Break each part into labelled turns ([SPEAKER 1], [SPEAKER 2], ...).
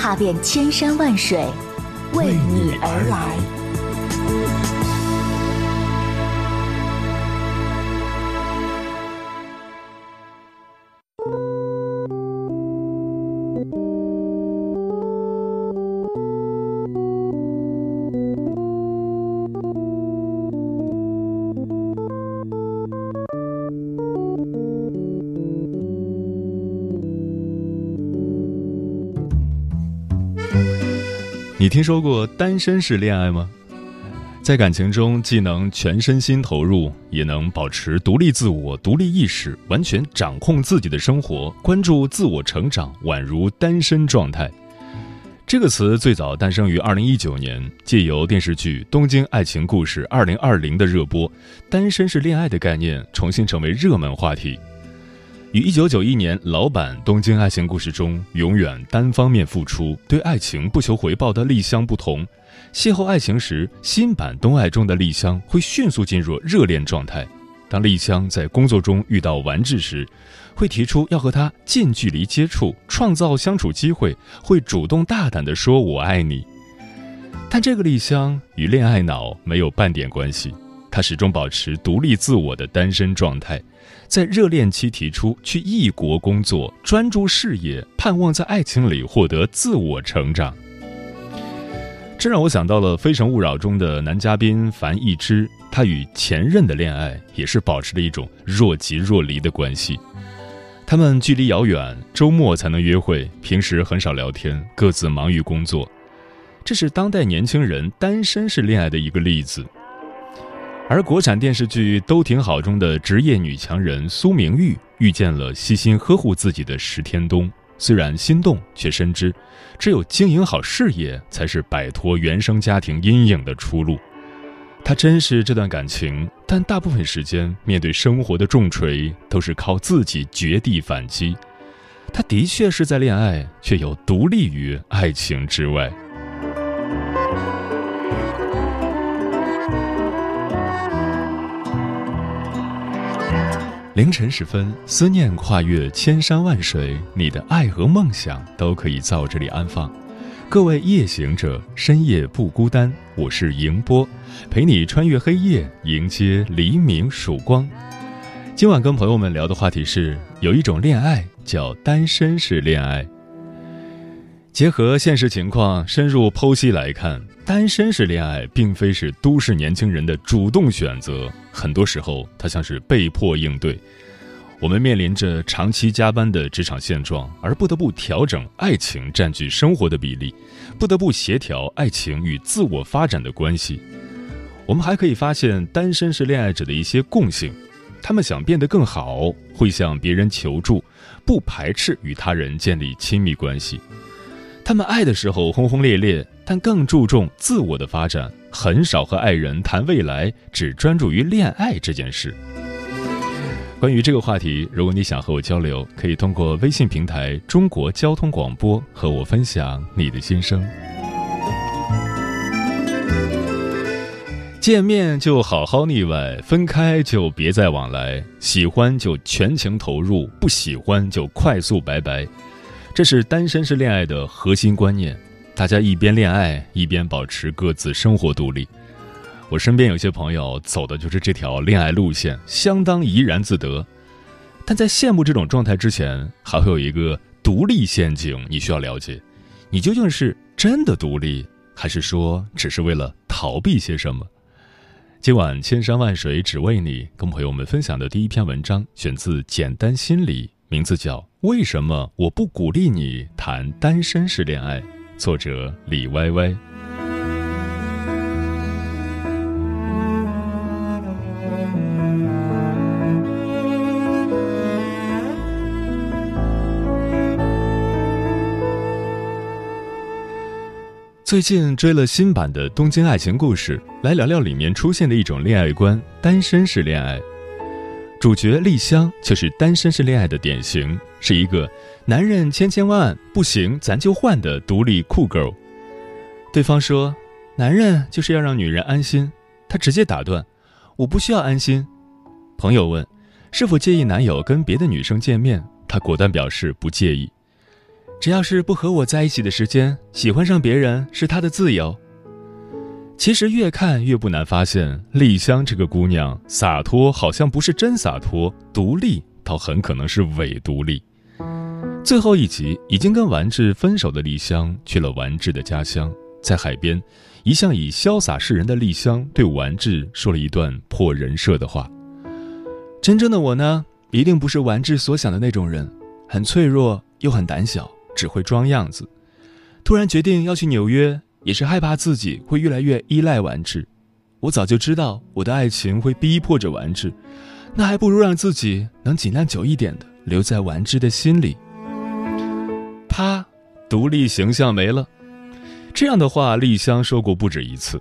[SPEAKER 1] 踏遍千山万水，为你而来。
[SPEAKER 2] 你听说过单身式恋爱吗？在感情中，既能全身心投入，也能保持独立自我、独立意识，完全掌控自己的生活，关注自我成长，宛如单身状态。这个词最早诞生于二零一九年，借由电视剧《东京爱情故事二零二零》的热播，单身式恋爱的概念重新成为热门话题。与一九九一年老版《东京爱情故事》中永远单方面付出、对爱情不求回报的丽香不同，邂逅爱情时，新版《东爱》中的丽香会迅速进入热恋状态。当丽香在工作中遇到丸治时，会提出要和他近距离接触，创造相处机会，会主动大胆地说“我爱你”。但这个丽香与恋爱脑没有半点关系，她始终保持独立自我的单身状态。在热恋期提出去异国工作，专注事业，盼望在爱情里获得自我成长。这让我想到了《非诚勿扰》中的男嘉宾樊一之，他与前任的恋爱也是保持着一种若即若离的关系。他们距离遥远，周末才能约会，平时很少聊天，各自忙于工作。这是当代年轻人单身式恋爱的一个例子。而国产电视剧都挺好中的职业女强人苏明玉遇见了悉心呵护自己的石天东，虽然心动，却深知，只有经营好事业才是摆脱原生家庭阴影的出路。她珍视这段感情，但大部分时间面对生活的重锤，都是靠自己绝地反击。她的确是在恋爱，却又独立于爱情之外。凌晨时分，思念跨越千山万水，你的爱和梦想都可以在我这里安放。各位夜行者，深夜不孤单，我是迎波，陪你穿越黑夜，迎接黎明曙光。今晚跟朋友们聊的话题是：有一种恋爱叫单身式恋爱。结合现实情况深入剖析来看，单身式恋爱并非是都市年轻人的主动选择，很多时候它像是被迫应对。我们面临着长期加班的职场现状，而不得不调整爱情占据生活的比例，不得不协调爱情与自我发展的关系。我们还可以发现单身式恋爱者的一些共性：他们想变得更好，会向别人求助，不排斥与他人建立亲密关系。他们爱的时候轰轰烈烈，但更注重自我的发展，很少和爱人谈未来，只专注于恋爱这件事。关于这个话题，如果你想和我交流，可以通过微信平台“中国交通广播”和我分享你的心声。见面就好好腻歪，分开就别再往来，喜欢就全情投入，不喜欢就快速拜拜。这是单身式恋爱的核心观念，大家一边恋爱一边保持各自生活独立。我身边有些朋友走的就是这条恋爱路线，相当怡然自得。但在羡慕这种状态之前，还会有一个独立陷阱，你需要了解：你究竟是真的独立，还是说只是为了逃避些什么？今晚千山万水只为你，跟朋友们分享的第一篇文章选自《简单心理》，名字叫。为什么我不鼓励你谈单身式恋爱？作者李歪歪。最近追了新版的《东京爱情故事》，来聊聊里面出现的一种恋爱观——单身式恋爱。主角丽香就是单身式恋爱的典型，是一个男人千千万不行咱就换的独立酷 girl。对方说：“男人就是要让女人安心。”他直接打断：“我不需要安心。”朋友问：“是否介意男友跟别的女生见面？”他果断表示不介意。只要是不和我在一起的时间，喜欢上别人是他的自由。其实越看越不难发现，丽香这个姑娘洒脱，好像不是真洒脱；独立，倒很可能是伪独立。最后一集，已经跟完治分手的丽香去了完治的家乡，在海边，一向以潇洒示人的丽香对完治说了一段破人设的话：“真正的我呢，一定不是完治所想的那种人，很脆弱又很胆小。”只会装样子。突然决定要去纽约，也是害怕自己会越来越依赖完治。我早就知道我的爱情会逼迫着完治，那还不如让自己能尽量久一点的留在完治的心里。啪，独立形象没了。这样的话，丽香说过不止一次。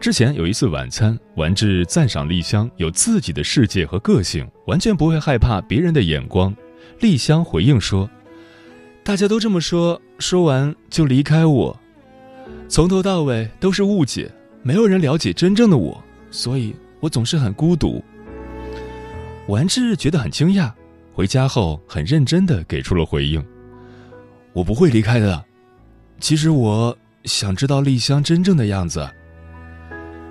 [SPEAKER 2] 之前有一次晚餐，完治赞赏丽香有自己的世界和个性，完全不会害怕别人的眼光。丽香回应说。大家都这么说，说完就离开我。从头到尾都是误解，没有人了解真正的我，所以我总是很孤独。完治觉得很惊讶，回家后很认真的给出了回应：“我不会离开的。其实我想知道丽香真正的样子。”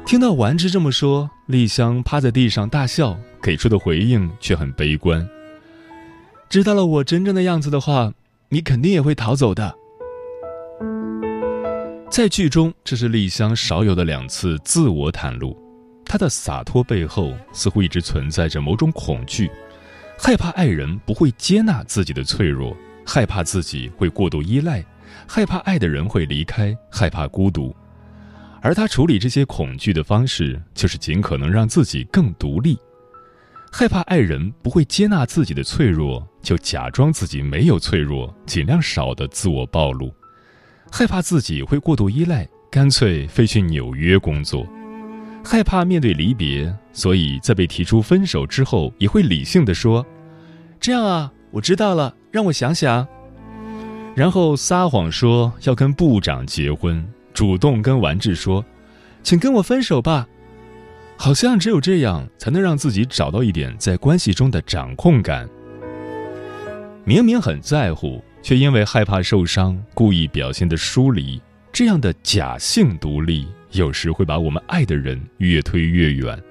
[SPEAKER 2] 听到完治这么说，丽香趴在地上大笑，给出的回应却很悲观。知道了我真正的样子的话。你肯定也会逃走的。在剧中，这是丽香少有的两次自我袒露。她的洒脱背后，似乎一直存在着某种恐惧，害怕爱人不会接纳自己的脆弱，害怕自己会过度依赖，害怕爱的人会离开，害怕孤独。而她处理这些恐惧的方式，就是尽可能让自己更独立。害怕爱人不会接纳自己的脆弱，就假装自己没有脆弱，尽量少的自我暴露；害怕自己会过度依赖，干脆飞去纽约工作；害怕面对离别，所以在被提出分手之后，也会理性的说：“这样啊，我知道了，让我想想。”然后撒谎说要跟部长结婚，主动跟完治说：“请跟我分手吧。”好像只有这样，才能让自己找到一点在关系中的掌控感。明明很在乎，却因为害怕受伤，故意表现的疏离，这样的假性独立，有时会把我们爱的人越推越远。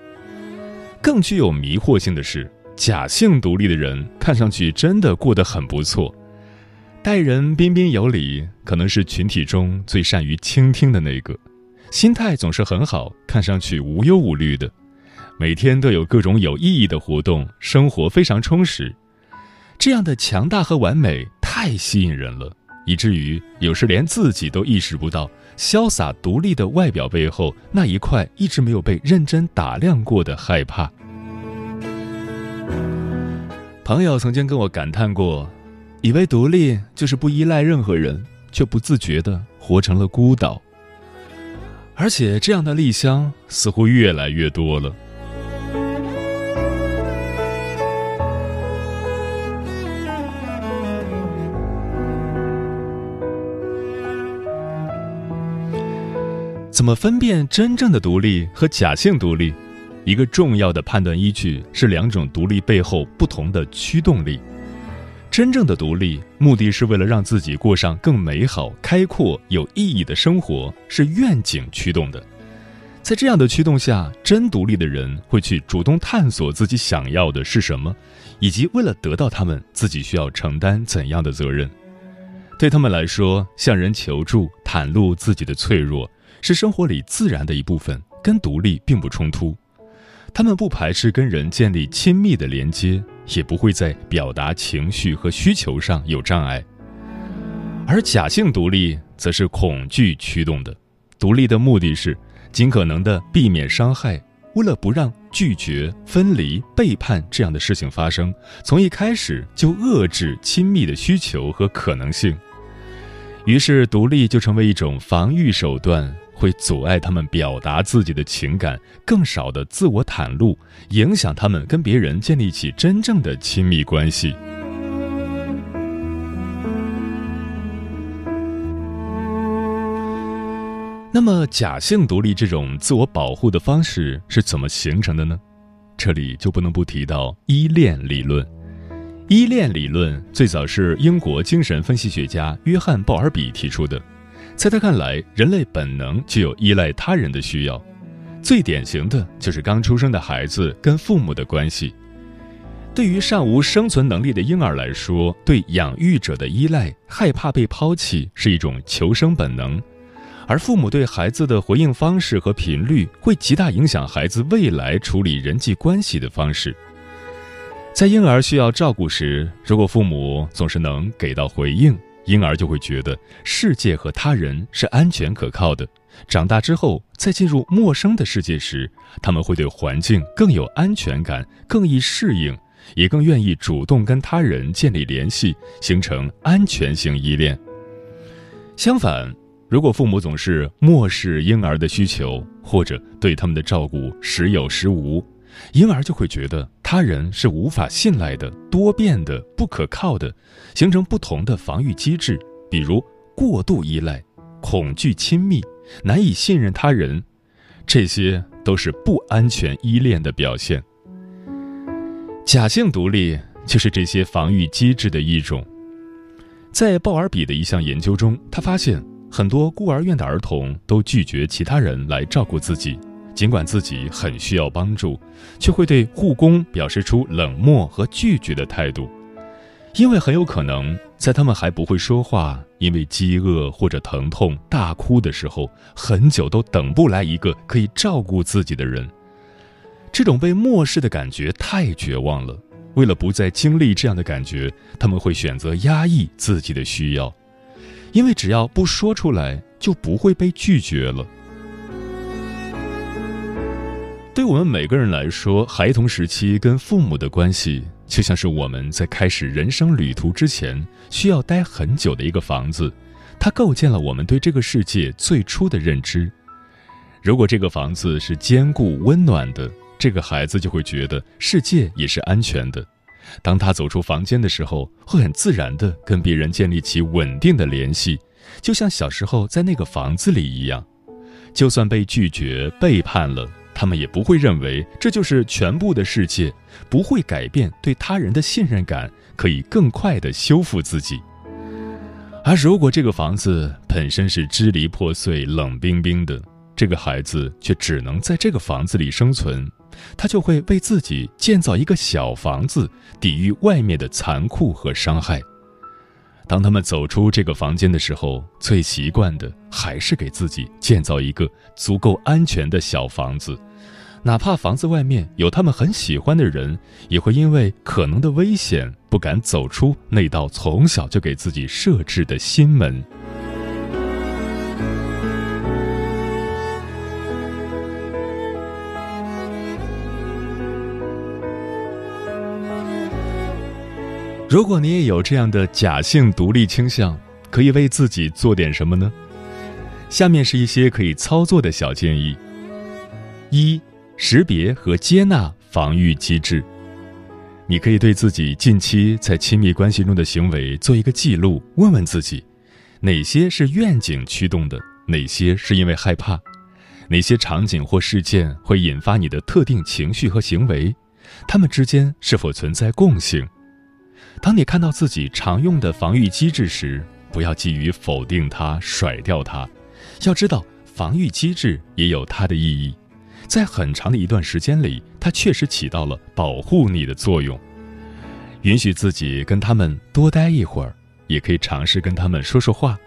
[SPEAKER 2] 更具有迷惑性的是，假性独立的人看上去真的过得很不错，待人彬彬有礼，可能是群体中最善于倾听的那个。心态总是很好，看上去无忧无虑的，每天都有各种有意义的活动，生活非常充实。这样的强大和完美太吸引人了，以至于有时连自己都意识不到，潇洒独立的外表背后那一块一直没有被认真打量过的害怕。朋友曾经跟我感叹过，以为独立就是不依赖任何人，却不自觉的活成了孤岛。而且这样的丽香似乎越来越多了。怎么分辨真正的独立和假性独立？一个重要的判断依据是两种独立背后不同的驱动力。真正的独立，目的是为了让自己过上更美好、开阔、有意义的生活，是愿景驱动的。在这样的驱动下，真独立的人会去主动探索自己想要的是什么，以及为了得到他们，自己需要承担怎样的责任。对他们来说，向人求助、袒露自己的脆弱，是生活里自然的一部分，跟独立并不冲突。他们不排斥跟人建立亲密的连接。也不会在表达情绪和需求上有障碍，而假性独立则是恐惧驱动的。独立的目的是尽可能的避免伤害，为了不让拒绝、分离、背叛这样的事情发生，从一开始就遏制亲密的需求和可能性。于是独立就成为一种防御手段，会阻碍他们表达自己的情感，更少的自我袒露，影响他们跟别人建立起真正的亲密关系。那么，假性独立这种自我保护的方式是怎么形成的呢？这里就不能不提到依恋理论。依恋理论最早是英国精神分析学家约翰·鲍尔比提出的。在他看来，人类本能具有依赖他人的需要，最典型的就是刚出生的孩子跟父母的关系。对于尚无生存能力的婴儿来说，对养育者的依赖、害怕被抛弃是一种求生本能。而父母对孩子的回应方式和频率，会极大影响孩子未来处理人际关系的方式。在婴儿需要照顾时，如果父母总是能给到回应，婴儿就会觉得世界和他人是安全可靠的。长大之后，在进入陌生的世界时，他们会对环境更有安全感，更易适应，也更愿意主动跟他人建立联系，形成安全性依恋。相反，如果父母总是漠视婴儿的需求，或者对他们的照顾时有时无，婴儿就会觉得他人是无法信赖的、多变的、不可靠的，形成不同的防御机制，比如过度依赖、恐惧亲密、难以信任他人，这些都是不安全依恋的表现。假性独立就是这些防御机制的一种。在鲍尔比的一项研究中，他发现。很多孤儿院的儿童都拒绝其他人来照顾自己，尽管自己很需要帮助，却会对护工表示出冷漠和拒绝的态度，因为很有可能在他们还不会说话、因为饥饿或者疼痛大哭的时候，很久都等不来一个可以照顾自己的人。这种被漠视的感觉太绝望了。为了不再经历这样的感觉，他们会选择压抑自己的需要。因为只要不说出来，就不会被拒绝了。对我们每个人来说，孩童时期跟父母的关系，就像是我们在开始人生旅途之前需要待很久的一个房子，它构建了我们对这个世界最初的认知。如果这个房子是坚固温暖的，这个孩子就会觉得世界也是安全的。当他走出房间的时候，会很自然地跟别人建立起稳定的联系，就像小时候在那个房子里一样。就算被拒绝、背叛了，他们也不会认为这就是全部的世界，不会改变对他人的信任感，可以更快地修复自己。而如果这个房子本身是支离破碎、冷冰冰的，这个孩子却只能在这个房子里生存。他就会为自己建造一个小房子，抵御外面的残酷和伤害。当他们走出这个房间的时候，最习惯的还是给自己建造一个足够安全的小房子，哪怕房子外面有他们很喜欢的人，也会因为可能的危险不敢走出那道从小就给自己设置的心门。如果你也有这样的假性独立倾向，可以为自己做点什么呢？下面是一些可以操作的小建议：一、识别和接纳防御机制。你可以对自己近期在亲密关系中的行为做一个记录，问问自己，哪些是愿景驱动的，哪些是因为害怕，哪些场景或事件会引发你的特定情绪和行为，它们之间是否存在共性？当你看到自己常用的防御机制时，不要急于否定它、甩掉它。要知道，防御机制也有它的意义，在很长的一段时间里，它确实起到了保护你的作用。允许自己跟他们多待一会儿，也可以尝试跟他们说说话。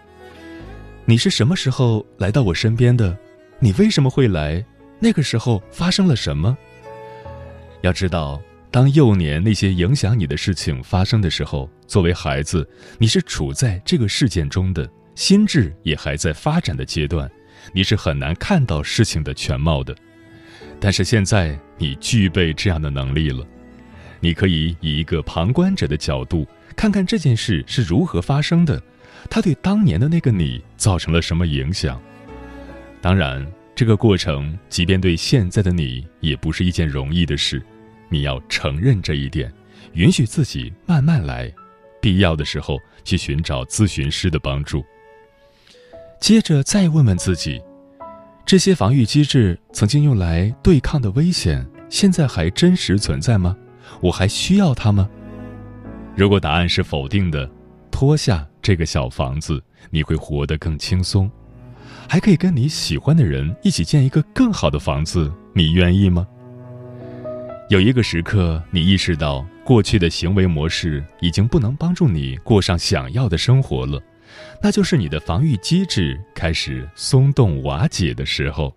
[SPEAKER 2] 你是什么时候来到我身边的？你为什么会来？那个时候发生了什么？要知道。当幼年那些影响你的事情发生的时候，作为孩子，你是处在这个事件中的，心智也还在发展的阶段，你是很难看到事情的全貌的。但是现在你具备这样的能力了，你可以以一个旁观者的角度，看看这件事是如何发生的，它对当年的那个你造成了什么影响。当然，这个过程即便对现在的你也不是一件容易的事，你要承认这一点，允许自己慢慢来，必要的时候去寻找咨询师的帮助。接着再问问自己。这些防御机制曾经用来对抗的危险，现在还真实存在吗？我还需要它吗？如果答案是否定的，脱下这个小房子，你会活得更轻松，还可以跟你喜欢的人一起建一个更好的房子。你愿意吗？有一个时刻，你意识到过去的行为模式已经不能帮助你过上想要的生活了。那就是你的防御机制开始松动瓦解的时候。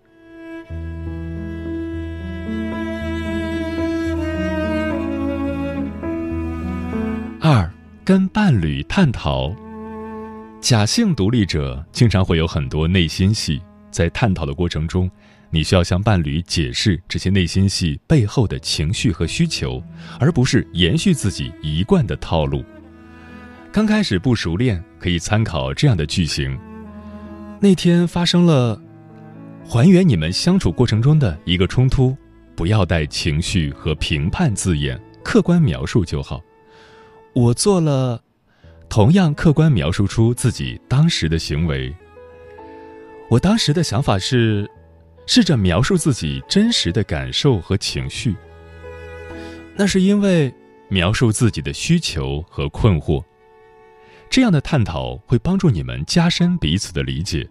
[SPEAKER 2] 二，跟伴侣探讨。假性独立者经常会有很多内心戏，在探讨的过程中，你需要向伴侣解释这些内心戏背后的情绪和需求，而不是延续自己一贯的套路。刚开始不熟练，可以参考这样的句型：那天发生了，还原你们相处过程中的一个冲突，不要带情绪和评判字眼，客观描述就好。我做了，同样客观描述出自己当时的行为。我当时的想法是，试着描述自己真实的感受和情绪。那是因为描述自己的需求和困惑。这样的探讨会帮助你们加深彼此的理解，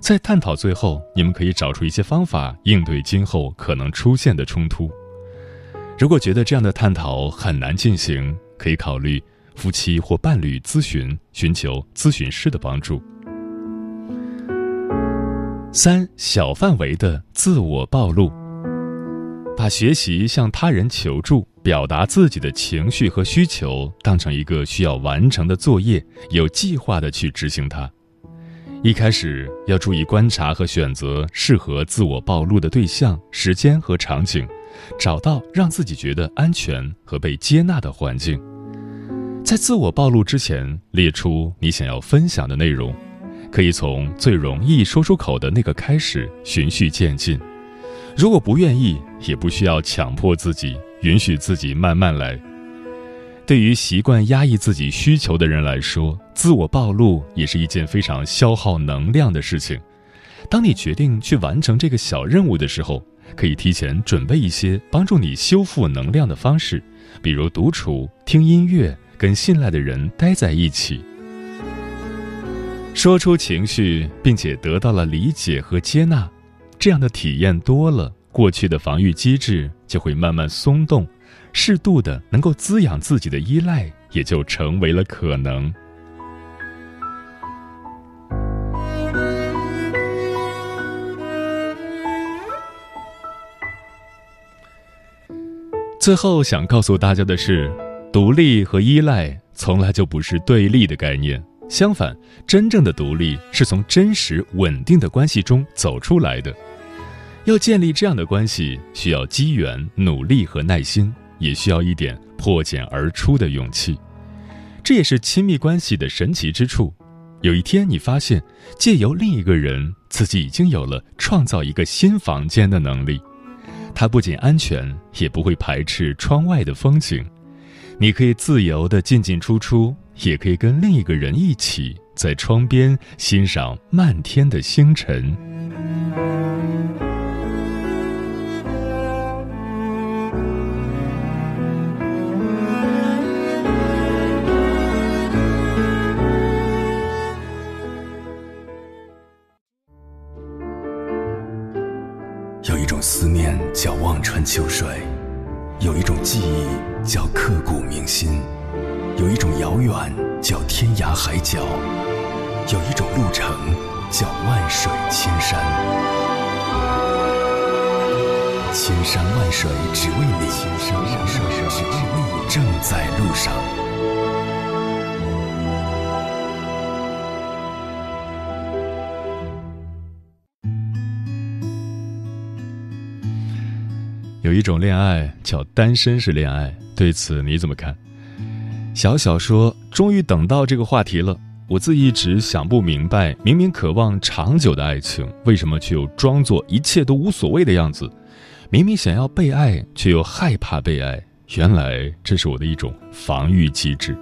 [SPEAKER 2] 在探讨最后，你们可以找出一些方法应对今后可能出现的冲突。如果觉得这样的探讨很难进行，可以考虑夫妻或伴侣咨询，寻求咨询师的帮助。三小范围的自我暴露，把学习向他人求助。表达自己的情绪和需求当成一个需要完成的作业，有计划的去执行它。一开始要注意观察和选择适合自我暴露的对象、时间和场景，找到让自己觉得安全和被接纳的环境。在自我暴露之前，列出你想要分享的内容，可以从最容易说出口的那个开始，循序渐进。如果不愿意，也不需要强迫自己。允许自己慢慢来。对于习惯压抑自己需求的人来说，自我暴露也是一件非常消耗能量的事情。当你决定去完成这个小任务的时候，可以提前准备一些帮助你修复能量的方式，比如独处、听音乐、跟信赖的人待在一起。说出情绪，并且得到了理解和接纳，这样的体验多了。过去的防御机制就会慢慢松动，适度的能够滋养自己的依赖也就成为了可能。最后想告诉大家的是，独立和依赖从来就不是对立的概念，相反，真正的独立是从真实稳定的关系中走出来的。要建立这样的关系，需要机缘、努力和耐心，也需要一点破茧而出的勇气。这也是亲密关系的神奇之处。有一天，你发现借由另一个人，自己已经有了创造一个新房间的能力。它不仅安全，也不会排斥窗外的风景。你可以自由的进进出出，也可以跟另一个人一起在窗边欣赏漫天的星辰。
[SPEAKER 3] 有一种思念叫望穿秋水，有一种记忆叫刻骨铭心，遥远叫天涯海角，有一种路程叫万水千山。千山万水只为你，千山万水只为你，正在路上。
[SPEAKER 2] 有一种恋爱叫单身式恋爱，对此你怎么看？小小说终于等到这个话题了。我自一直想不明白，明明渴望长久的爱情，为什么却又装作一切都无所谓的样子？明明想要被爱，却又害怕被爱。原来这是我的一种防御机制。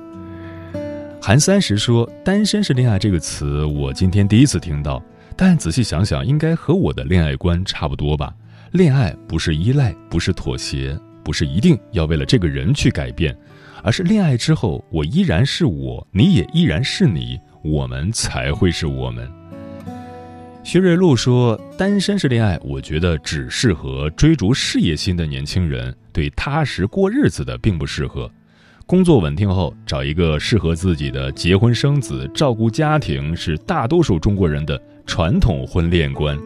[SPEAKER 2] 韩三十说：“单身是恋爱这个词，我今天第一次听到。但仔细想想，应该和我的恋爱观差不多吧？恋爱不是依赖，不是妥协，不是一定要为了这个人去改变，而是恋爱之后，我依然是我，你也依然是你，我们才会是我们。”薛瑞露说：“单身式恋爱，我觉得只适合追逐事业心的年轻人，对踏实过日子的并不适合。”工作稳定后，找一个适合自己的结婚生子、照顾家庭，是大多数中国人的传统婚恋观。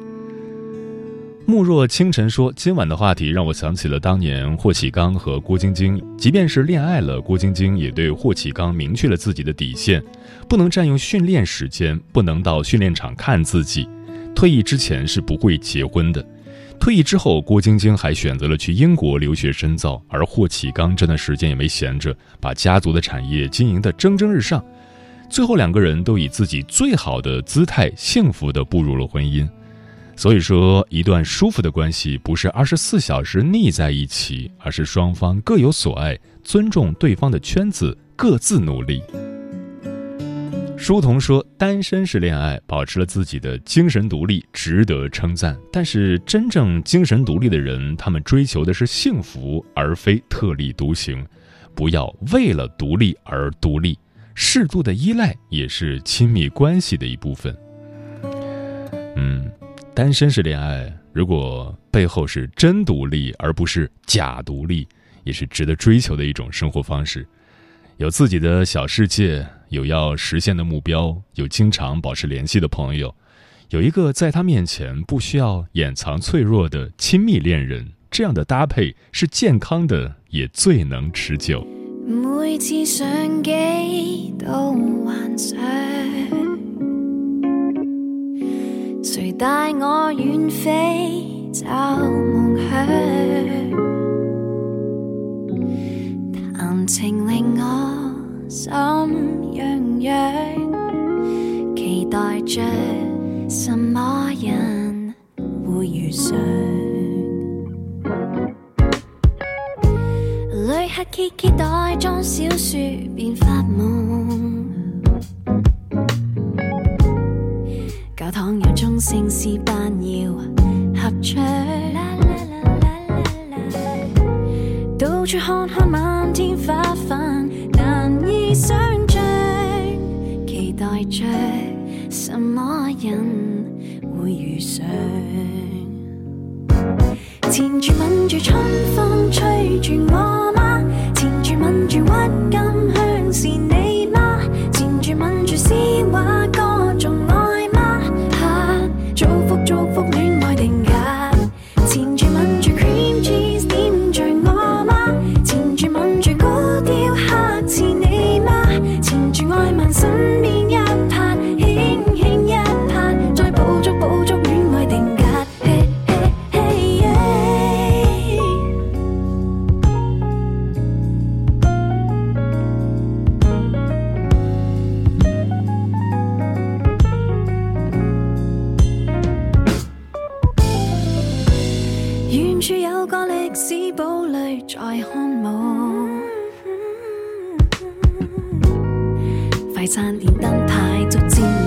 [SPEAKER 2] 慕若清晨说：“今晚的话题让我想起了当年霍启刚和郭晶晶。即便是恋爱了，郭晶晶也对霍启刚明确了自己的底线：不能占用训练时间，不能到训练场看自己。退役之前是不会结婚的。”退役之后，郭晶晶还选择了去英国留学深造，而霍启刚这段时间也没闲着，把家族的产业经营得蒸蒸日上。最后，两个人都以自己最好的姿态，幸福地步入了婚姻。所以说，一段舒服的关系不是二十四小时腻在一起，而是双方各有所爱，尊重对方的圈子，各自努力。书童说：“单身是恋爱，保持了自己的精神独立，值得称赞。但是，真正精神独立的人，他们追求的是幸福，而非特立独行。不要为了独立而独立，适度的依赖也是亲密关系的一部分。嗯，单身是恋爱，如果背后是真独立，而不是假独立，也是值得追求的一种生活方式。有自己的小世界。”有要实现的目标，有经常保持联系的朋友，有一个在他面前不需要掩藏脆弱的亲密恋人，这样的搭配是健康的，也最能持久。
[SPEAKER 4] 每次上机都幻想，谁带我远飞找梦想，谈情令我心。痒痒期待着什么人会遇上？旅客揭揭袋装小说便发梦，教堂有钟声诗班要合唱，到处看看漫天花瓣，难以想。待着什么人会遇上？牵住吻住春风吹住我吗？牵住吻住郁金香是你远处有个历史堡垒在看雾快餐店灯牌逐渐